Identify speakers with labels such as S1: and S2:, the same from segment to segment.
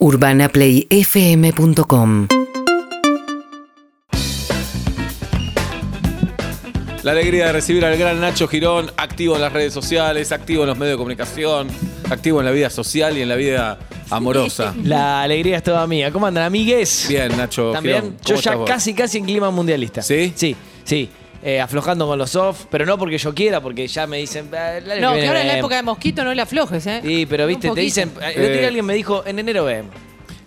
S1: UrbanaPlayFM.com
S2: La alegría de recibir al gran Nacho Girón, activo en las redes sociales, activo en los medios de comunicación, activo en la vida social y en la vida amorosa.
S3: La alegría es toda mía. ¿Cómo andan, amigues?
S2: Bien, Nacho
S3: También.
S2: Girón.
S3: Yo
S2: ¿cómo
S3: ya
S2: estás vos?
S3: casi, casi en clima mundialista.
S2: ¿Sí?
S3: Sí, sí. Eh, aflojando con los off, pero no porque yo quiera, porque ya me dicen. "Ah, el año
S4: No,
S3: viene
S4: que ahora en la
S3: vemos".
S4: época de mosquito no le aflojes, ¿eh?
S3: Sí, pero
S4: Un
S3: viste, te
S4: poquito.
S3: dicen. El otro día
S2: Eh.
S3: alguien me dijo, en enero vemos.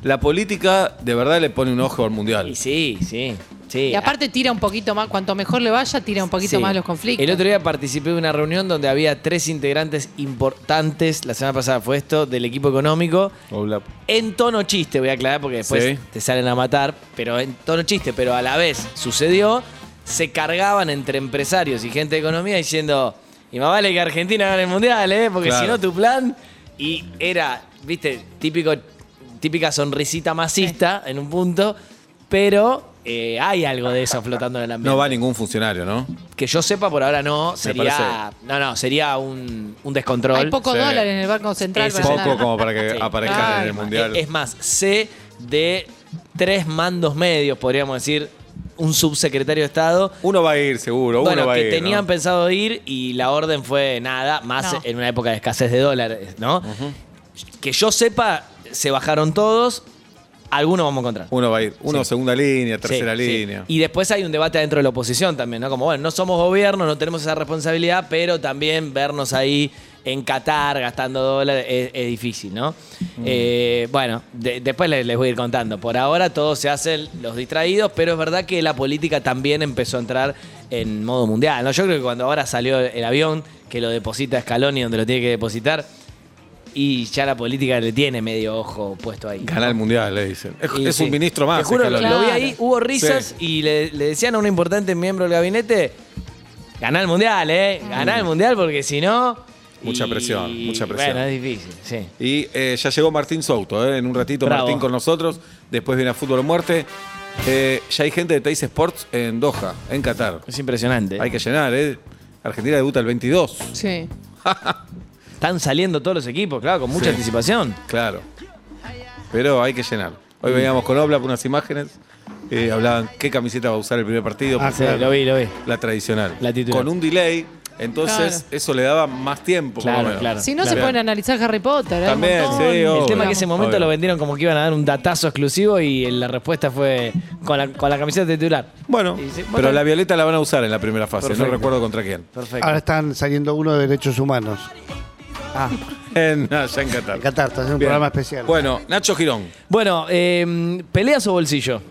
S2: La política de verdad le pone un ojo al mundial.
S3: Y sí, sí, sí.
S4: Y aparte tira un poquito más, cuanto mejor le vaya, tira un poquito
S3: Sí.
S4: más los conflictos.
S3: El otro día participé de una reunión donde había tres integrantes importantes, la semana pasada fue esto, del equipo económico.
S2: Hola.
S3: En tono chiste, voy a aclarar porque después
S2: Sí.
S3: te salen a matar, pero en tono chiste, pero a la vez sucedió, se cargaban entre empresarios y gente de economía diciendo, y más vale que Argentina gane el mundial, ¿eh? porque
S2: Claro.
S3: si no tu plan, y era, viste, típico, típica sonrisita masista en un punto, pero eh, hay algo de eso flotando en el ambiente.
S2: No va ningún funcionario, ¿no?
S3: Que yo sepa por ahora no, sería. No, no, sería un, un descontrol.
S4: Hay poco
S2: Sí.
S4: dólar en el Banco Central. Para
S2: Poco
S4: nada.
S2: como para que
S3: Sí.
S2: aparezcan en el mundial.
S3: Es más, sé de tres mandos medios, podríamos decir, un subsecretario de Estado.
S2: Uno va a ir, seguro.
S3: Bueno,
S2: uno va
S3: que
S2: a ir.
S3: tenían
S2: ¿no?
S3: pensado ir y la orden fue nada, más
S4: No.
S3: en una época de escasez de dólares, ¿no? Que yo sepa, se bajaron todos, algunos vamos a encontrar.
S2: Uno va a ir. Uno
S3: Sí.
S2: segunda línea, tercera
S3: sí.
S2: línea.
S3: Y después hay un debate dentro de la oposición también, ¿no? Como, bueno, no somos gobierno, no tenemos esa responsabilidad, pero también vernos ahí en Qatar gastando dólares es, es difícil, ¿no? Eh, bueno, de- después les, les voy a ir contando. Por ahora todos se hacen los distraídos, pero es verdad que la política también empezó a entrar en modo mundial, ¿no? Yo creo que cuando ahora salió el avión, que lo deposita Scaloni donde lo tiene que depositar, y ya la política le tiene medio ojo puesto ahí.
S2: Gana el mundial, le dicen. Es,
S3: Y
S2: es
S3: sí.
S2: un ministro más.
S3: Te juro, lo, vi ahí, hubo risas y le, le decían a un importante miembro del gabinete, ganá el mundial, ¿eh? Ganá el mundial porque si no...
S2: Mucha
S3: y-
S2: presión, mucha presión.
S3: Bueno, es difícil, sí.
S2: Y eh, ya llegó Martín Souto, ¿eh? en un ratito
S3: Bravo.
S2: Martín con nosotros. Después viene a Fútbol o Muerte. Eh, ya hay gente de Teis Sports en Doha, en Qatar.
S3: Es impresionante.
S2: Hay que llenar, ¿eh? Argentina debuta el 22.
S4: Sí.
S3: Están saliendo todos los equipos, claro, con mucha
S2: Sí.
S3: anticipación.
S2: Claro. Pero hay que llenar. Hoy veníamos con Oblap unas imágenes. eh, hablaban qué camiseta va a usar el primer partido.
S3: Ah, sí, lo vi, lo vi.
S2: La tradicional.
S3: La titular.
S2: Con un delay. Entonces,
S4: Claro.
S2: eso le daba más tiempo.
S3: Claro,
S2: menos.
S3: claro.
S4: Si no,
S2: Claro.
S4: se pueden analizar Harry Potter. ¿eh? Un
S2: También,
S4: montón.
S2: sí,
S3: El
S2: obvio.
S3: tema es que ese momento
S2: Obvio.
S3: lo vendieron como que iban a dar un datazo exclusivo y la respuesta fue con la, con la camiseta titular.
S2: Bueno,
S3: Y
S2: pero
S3: bueno.
S2: la violeta la van a usar en la primera fase.
S3: Perfecto.
S2: No recuerdo contra quién.
S3: Perfecto.
S5: Ahora están saliendo uno de derechos humanos.
S3: Ah.
S2: En, allá en Qatar.
S5: En Qatar, está haciendo un
S2: Bien.
S5: programa especial.
S2: Bueno, Nacho Girón.
S3: Bueno, eh, ¿peleas o bolsillo?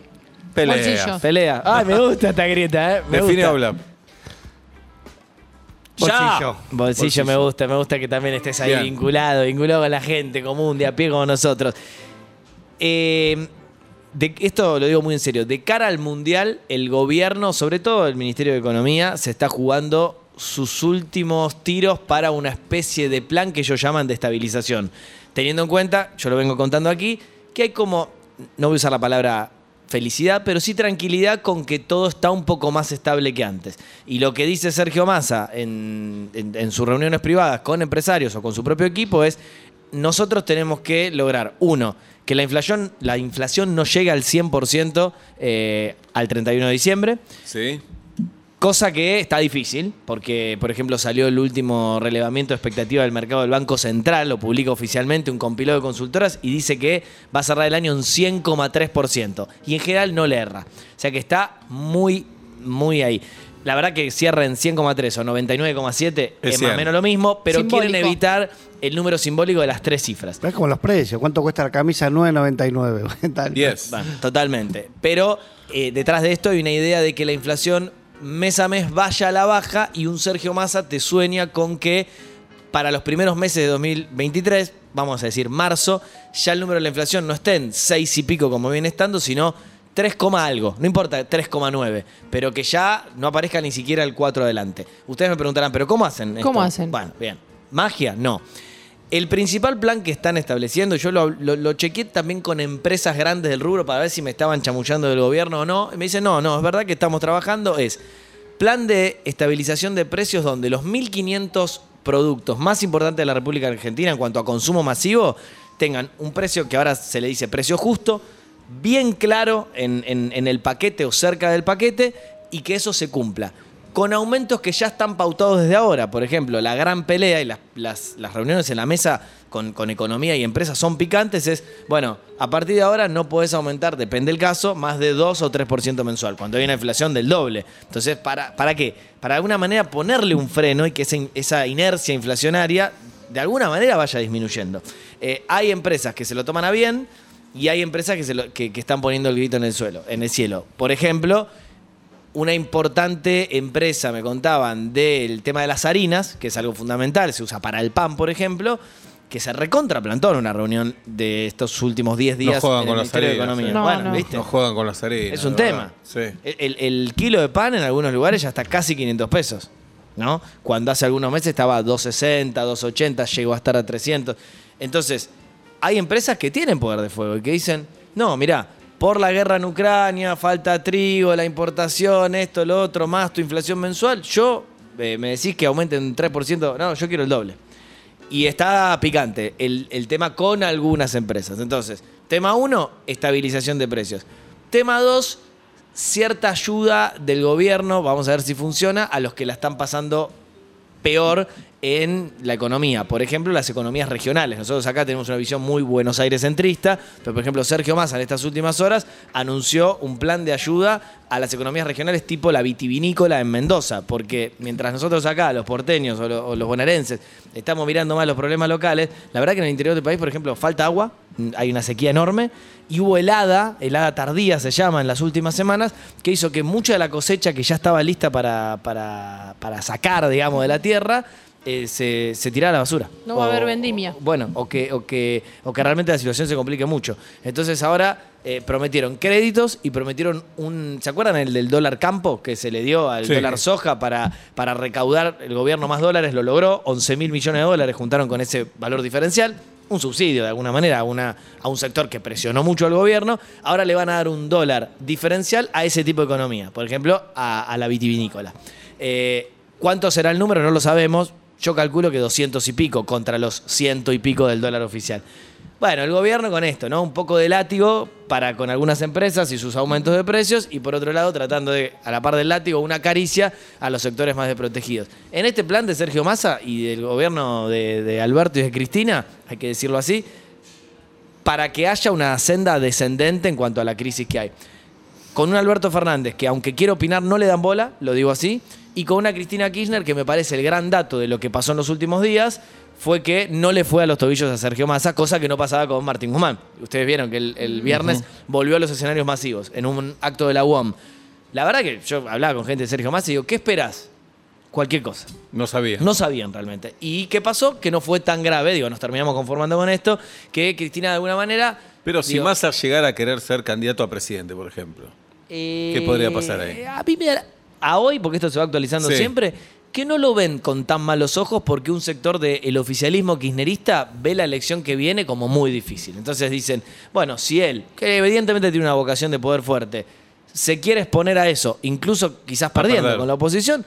S2: Pelea.
S4: Bolsillo.
S3: Pelea. Ay, me gusta esta grieta, ¿eh? Me
S2: Define
S3: gusta.
S2: Oblap.
S5: Bolsillo.
S3: Bolsillo,
S2: Bolsillo.
S3: me gusta, me gusta que también estés ahí
S2: Bien.
S3: vinculado, vinculado con la gente común, de a pie como nosotros. Eh, de- esto lo digo muy en serio. De cara al Mundial, el gobierno, sobre todo el Ministerio de Economía, se está jugando sus últimos tiros para una especie de plan que ellos llaman de estabilización. Teniendo en cuenta, yo lo vengo contando aquí, que hay como, no voy a usar la palabra felicidad, pero sí tranquilidad con que todo está un poco más estable que antes. Y lo que dice Sergio Massa en, en- sus reuniones privadas con empresarios o con su propio equipo es, nosotros tenemos que lograr, uno, que la inflación, la inflación no llegue al 100% eh, al 31 de diciembre,
S2: Sí.
S3: Cosa que está difícil, porque, por ejemplo, salió el último relevamiento de expectativa del mercado del Banco Central, lo publica oficialmente un compilado de consultoras y dice que va a cerrar el año en 100,3%. Y en general no le erra. O sea que está muy, muy ahí. La verdad que cierra en 100,3 o 99,7 es, más
S2: 100.
S3: o menos lo mismo, pero
S4: Simbólico.
S3: quieren evitar el número simbólico de las tres cifras.
S5: Es como los precios. ¿Cuánto cuesta la camisa? 9.99. Tal.
S2: 10.
S3: Bueno, totalmente. Pero eh, detrás de esto hay una idea de que la inflación mes a mes vaya a la baja y un Sergio Massa te sueña con que para los primeros meses de 2023, vamos a decir marzo, ya el número de la inflación no esté en 6 y pico como viene estando, sino 3, coma algo, no importa, 3,9, pero que ya no aparezca ni siquiera el 4 adelante. Ustedes me preguntarán, ¿pero cómo hacen? esto?
S4: ¿Cómo hacen?
S3: Bueno, bien. ¿Magia? No. El principal plan que están estableciendo, yo lo, lo, chequeé también con empresas grandes del rubro para ver si me estaban chamullando del gobierno o no. Y me dicen, no, no, es verdad que estamos trabajando, es plan de estabilización de precios donde los 1.500 productos más importantes de la República Argentina en cuanto a consumo masivo tengan un precio que ahora se le dice precio justo, bien claro en- en el paquete o cerca del paquete y que eso se cumpla. Con aumentos que ya están pautados desde ahora. Por ejemplo, la gran pelea y las, reuniones en la mesa con, con economía y empresas son picantes. Es, bueno, a partir de ahora no podés aumentar, depende del caso, más de 2 o 3% mensual, cuando hay una inflación del doble. Entonces, ¿para, ¿para qué? Para de alguna manera ponerle un freno y que esa, in- esa inercia inflacionaria de alguna manera vaya disminuyendo. Eh, hay empresas que se lo toman a bien y hay empresas que- que están poniendo el grito en el suelo, en el cielo. Por ejemplo, una importante empresa, me contaban, del tema de las harinas, que es algo fundamental, se usa para el pan, por ejemplo, que se recontraplantó en una reunión de estos últimos 10 días
S2: No juegan
S3: en
S2: con
S3: el
S2: las
S3: Ministerio de
S2: harinas,
S3: Economía.
S2: sí.
S4: No,
S3: bueno,
S4: no.
S3: ¿viste?
S2: No juegan con las harinas.
S3: Es un tema.
S2: Sí.
S3: El, el kilo de pan en algunos lugares ya está casi 500 pesos, ¿no? Cuando hace algunos meses estaba a 260, 280, llegó a estar a 300. Entonces, hay empresas que tienen poder de fuego y que dicen, no, mira, por la guerra en Ucrania, falta trigo, la importación, esto, lo otro, más tu inflación mensual, yo eh, me decís que aumenten un 3%, no, yo quiero el doble. Y está picante el, el tema con algunas empresas. Entonces, tema uno, estabilización de precios. Tema dos, cierta ayuda del gobierno, vamos a ver si funciona, a los que la están pasando peor en la economía. Por ejemplo, las economías regionales. Nosotros acá tenemos una visión muy Buenos Aires centrista, pero por ejemplo Sergio Massa en estas últimas horas anunció un plan de ayuda a las economías regionales tipo la vitivinícola en Mendoza, porque mientras nosotros acá, los porteños o, lo- o los bonaerenses, estamos mirando más los problemas locales, la verdad que en el interior del país, por ejemplo, falta agua, hay una sequía enorme, y hubo helada, helada tardía se llama en las últimas semanas, que hizo que mucha de la cosecha que ya estaba lista para, para sacar, digamos, de la tierra, eh, se, se tirara a la basura.
S4: No va a haber vendimia.
S3: Bueno, o que, o, que, o que realmente la situación se complique mucho. Entonces ahora eh, prometieron créditos y prometieron un... ¿Se acuerdan el del dólar campo que se le dio al
S2: Sí.
S3: dólar soja para, para recaudar el gobierno más dólares? Lo logró, 11 mil millones de dólares juntaron con ese valor diferencial. Un subsidio de alguna manera a, una, a un sector que presionó mucho al gobierno. Ahora le van a dar un dólar diferencial a ese tipo de economía. Por ejemplo, a, a la vitivinícola. Eh, ¿Cuánto será el número? No lo sabemos. Yo calculo que 200 y pico contra los ciento y pico del dólar oficial. Bueno, el gobierno con esto, ¿no? Un poco de látigo para con algunas empresas y sus aumentos de precios y por otro lado tratando de, a la par del látigo, una caricia a los sectores más desprotegidos. En este plan de Sergio Massa y del gobierno de, de Alberto y de Cristina, hay que decirlo así, para que haya una senda descendente en cuanto a la crisis que hay. Con un Alberto Fernández que aunque quiere opinar no le dan bola, lo digo así, y con una Cristina Kirchner que me parece el gran dato de lo que pasó en los últimos días fue que no le fue a los tobillos a Sergio Massa, cosa que no pasaba con Martín Guzmán. Ustedes vieron que el, el viernes volvió a los escenarios masivos en un acto de la UOM. La verdad que yo hablaba con gente de Sergio Massa y digo, ¿qué esperás? Cualquier cosa.
S2: No sabía.
S3: No sabían realmente. ¿Y qué pasó? Que no fue tan grave, digo, nos terminamos conformando con esto, que Cristina de alguna manera...
S2: Pero si
S3: digo,
S2: Massa llegara a querer ser candidato a presidente, por ejemplo. ¿Qué podría pasar ahí?
S3: Eh, A mí me da- A hoy, porque esto se va actualizando
S2: Sí.
S3: siempre, que no lo ven con tan malos ojos porque un sector del oficialismo kirchnerista ve la elección que viene como muy difícil. Entonces dicen, bueno, si él, que evidentemente tiene una vocación de poder fuerte, se quiere exponer a eso, incluso quizás perdiendo con la oposición,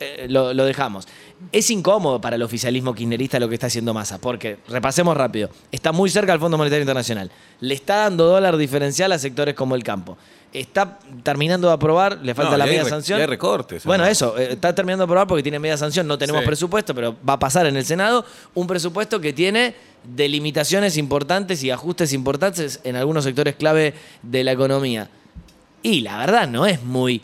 S3: eh, lo, lo dejamos. Es incómodo para el oficialismo kirchnerista lo que está haciendo Massa, porque, repasemos rápido, está muy cerca del Fondo Monetario Internacional, le está dando dólar diferencial a sectores como el campo, está terminando de aprobar, le falta
S2: No,
S3: la
S2: hay
S3: media sanción.
S2: hay recortes,
S3: Bueno, eso, eh, está terminando de aprobar porque tiene media sanción, no tenemos
S2: Sí.
S3: presupuesto, pero va a pasar en el Senado, un presupuesto que tiene delimitaciones importantes y ajustes importantes en algunos sectores clave de la economía. Y la verdad no es muy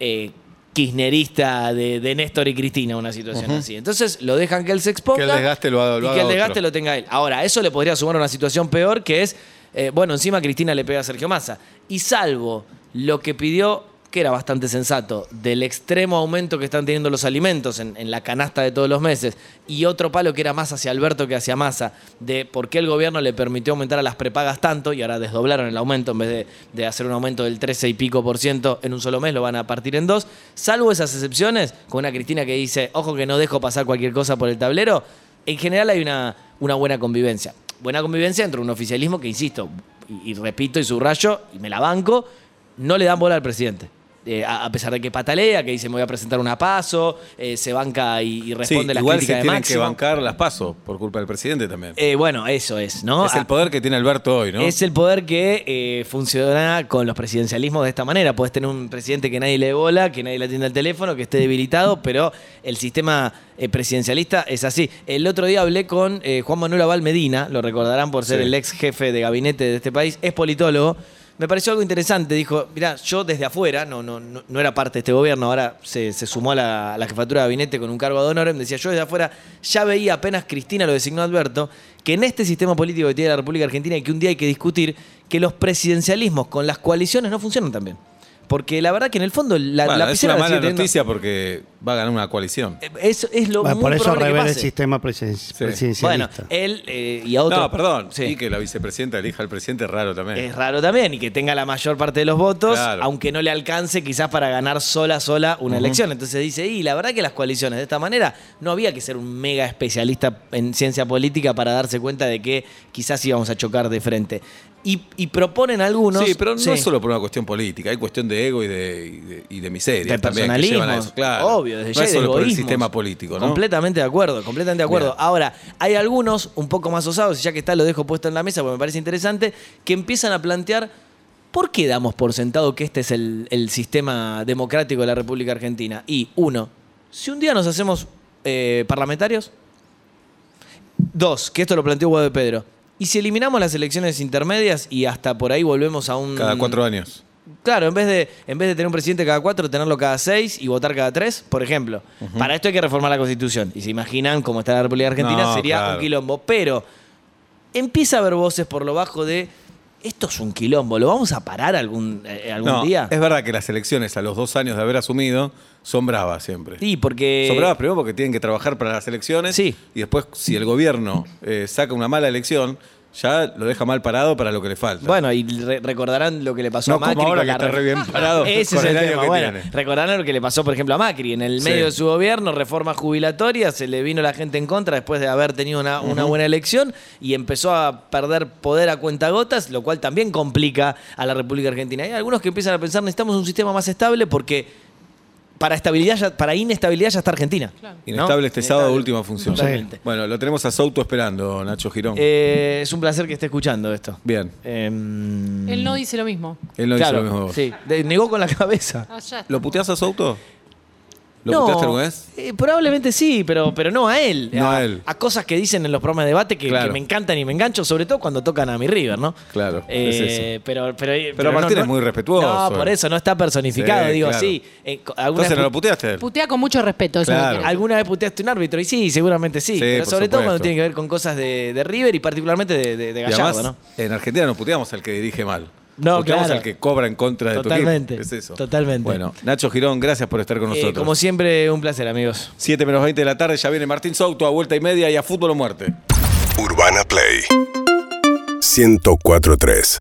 S3: eh, kirchnerista de, de Néstor y Cristina una situación así. Entonces lo dejan que él se exponga.
S2: Que el desgaste lo haga- lo
S3: y que el
S2: otro.
S3: desgaste lo tenga él. Ahora, eso le podría sumar una situación peor que es, eh, bueno, encima Cristina le pega a Sergio Massa. Y salvo lo que pidió, que era bastante sensato, del extremo aumento que están teniendo los alimentos en, la canasta de todos los meses, y otro palo que era más hacia Alberto que hacia Massa, de por qué el gobierno le permitió aumentar a las prepagas tanto y ahora desdoblaron el aumento en vez de, de hacer un aumento del 13 y pico por ciento en un solo mes, lo van a partir en dos. Salvo esas excepciones, con una Cristina que dice, ojo que no dejo pasar cualquier cosa por el tablero, en general hay una, una buena convivencia. Buena convivencia entre un oficialismo que, insisto, y, y repito y subrayo, y me la banco, no le dan bola al presidente. Eh, a, a pesar de que patalea, que dice me voy a presentar una paso, eh, se banca y, y
S2: Sí,
S3: responde las
S2: igual se
S3: críticas de
S2: tienen que bancar las pasos por culpa del presidente también.
S3: Eh, bueno, eso es, ¿no?
S2: es el
S3: Ah,
S2: poder que tiene Alberto hoy, ¿no?
S3: Es el poder que funciona con los presidencialismos de esta manera. Puedes tener un presidente que nadie le bola, que nadie le atienda el teléfono, que esté debilitado, pero el sistema presidencialista es así. El otro día hablé con Juan Manuel Aval Medina, lo recordarán por ser
S2: Sí.
S3: el ex jefe de gabinete de este país, es politólogo. Me pareció algo interesante. Dijo, mira, yo desde afuera, no, no, no, no era parte de este gobierno, ahora se, sumó a la, jefatura de gabinete con un cargo de honor. Me decía, yo desde afuera ya veía apenas Cristina lo designó Alberto, que en este sistema político que tiene la República Argentina y que un día hay que discutir, que los presidencialismos con las coaliciones no funcionan tan bien. Porque la verdad que en el fondo la,
S2: Bueno,
S3: la
S2: es una
S3: la
S2: mala noticia porque va a ganar una coalición.
S3: Eh, Es, es lo
S5: Bueno,
S3: muy
S5: por eso revela el sistema presiden- presidencialista.
S3: Bueno, él eh, y a otro.
S2: No, perdón.
S3: Sí.
S2: Y que la vicepresidenta elija al presidente es raro también.
S3: Es raro también y que tenga la mayor parte de los votos,
S2: Claro.
S3: aunque no le alcance quizás para ganar sola sola una elección. Entonces dice, y la verdad que las coaliciones de esta manera no había que ser un mega especialista en ciencia política para darse cuenta de que quizás íbamos a chocar de frente. Y, y proponen algunos...
S2: Sí, pero no
S3: Sí.
S2: es solo por una cuestión política, hay cuestión de ego y de, y de, y de miseria
S3: de
S2: también que
S3: personalismo,
S2: eso, claro.
S3: obvio, desde
S2: no
S3: ya
S2: es solo por el sistema político, ¿no?
S3: Completamente de acuerdo, completamente de acuerdo.
S2: Bien.
S3: Ahora, hay algunos un poco más osados, y ya que está lo dejo puesto en la mesa porque me parece interesante, que empiezan a plantear ¿por qué damos por sentado que este es el, el sistema democrático de la República Argentina? Y uno, si un día nos hacemos eh, parlamentarios, dos, que esto lo planteó Guado de Pedro, y si eliminamos las elecciones intermedias y hasta por ahí volvemos a un...
S2: Cada cuatro años.
S3: Claro, en vez, de, en vez de tener un presidente cada cuatro, tenerlo cada seis y votar cada tres, por ejemplo. Para esto hay que reformar la constitución. Y se imaginan cómo está la República Argentina,
S2: No,
S3: sería
S2: claro.
S3: un quilombo. Pero empieza a haber voces por lo bajo de esto es un quilombo, ¿lo vamos a parar algún, eh, algún
S2: No,
S3: día?
S2: es verdad que las elecciones a los dos años de haber asumido son bravas siempre.
S3: Sí, porque.
S2: Son bravas primero porque tienen que trabajar para las elecciones
S3: Sí.
S2: y después si el gobierno eh, saca una mala elección, ya lo deja mal parado para lo que le falta.
S3: Bueno, y re- recordarán lo que le pasó
S2: no
S3: a Macri.
S2: como ahora
S3: con
S2: que
S3: la
S2: está
S3: re-
S2: re bien parado
S3: Ese es el,
S2: el año
S3: tema.
S2: que
S3: Bueno,
S2: tiene.
S3: recordarán lo que le pasó, por ejemplo, a Macri. En el
S2: Sí.
S3: medio de su gobierno, reforma jubilatoria, se le vino la gente en contra después de haber tenido una, una buena elección y empezó a perder poder a cuentagotas, lo cual también complica a la República Argentina. Hay algunos que empiezan a pensar, necesitamos un sistema más estable porque para, estabilidad ya- para inestabilidad ya está Argentina.
S4: Claro.
S3: ¿no?
S2: Inestable este sábado,
S3: Inestable.
S2: última función.
S3: Totalmente.
S2: Bueno, lo tenemos a Souto esperando, Nacho Girón.
S3: Eh, es un placer que esté escuchando esto.
S2: Bien.
S3: Em,
S4: Él no dice lo mismo.
S2: Él no
S3: claro,
S2: dice lo mismo.
S3: Sí, de- negó con la cabeza.
S4: Ah, ya está.
S2: ¿Lo puteás a Souto? ¿Lo puteaste alguna vez?
S3: eh, probablemente sí, pero, pero no a él.
S2: No
S3: a,
S2: a él.
S3: a cosas que dicen en los programas de debate que,
S2: Claro.
S3: que me encantan y me engancho, sobre todo cuando tocan a mi River, ¿no?
S2: Claro,
S3: Eh,
S2: es eso.
S3: Pero, pero, pero,
S2: Martín
S3: no,
S2: es muy respetuoso.
S3: No, por eso no está personificado.
S2: Sí,
S3: digo,
S2: claro.
S3: sí. eh,
S2: Entonces
S3: vez
S2: no lo
S3: pu-
S2: puteaste a él.
S4: Putea con mucho respeto. eso
S2: Claro.
S4: es lo que-
S3: ¿Alguna vez puteaste un árbitro? Y sí, seguramente sí.
S2: Sí,
S3: pero sobre todo cuando tiene que ver con cosas de, de River y particularmente de, de, de
S2: Y
S3: Gallardo,
S2: además,
S3: ¿no?
S2: en Argentina no puteamos al que dirige mal.
S3: No, claro.
S2: al que cobra en contra de
S3: Totalmente,
S2: tu equipo. Es eso.
S3: totalmente.
S2: Bueno, Nacho Girón, gracias por estar con
S3: Eh,
S2: nosotros.
S3: como siempre, un placer, amigos.
S2: 7 menos 20 de la tarde, ya viene Martín Souto a vuelta y media y a fútbol o muerte.
S1: Urbana Play 1043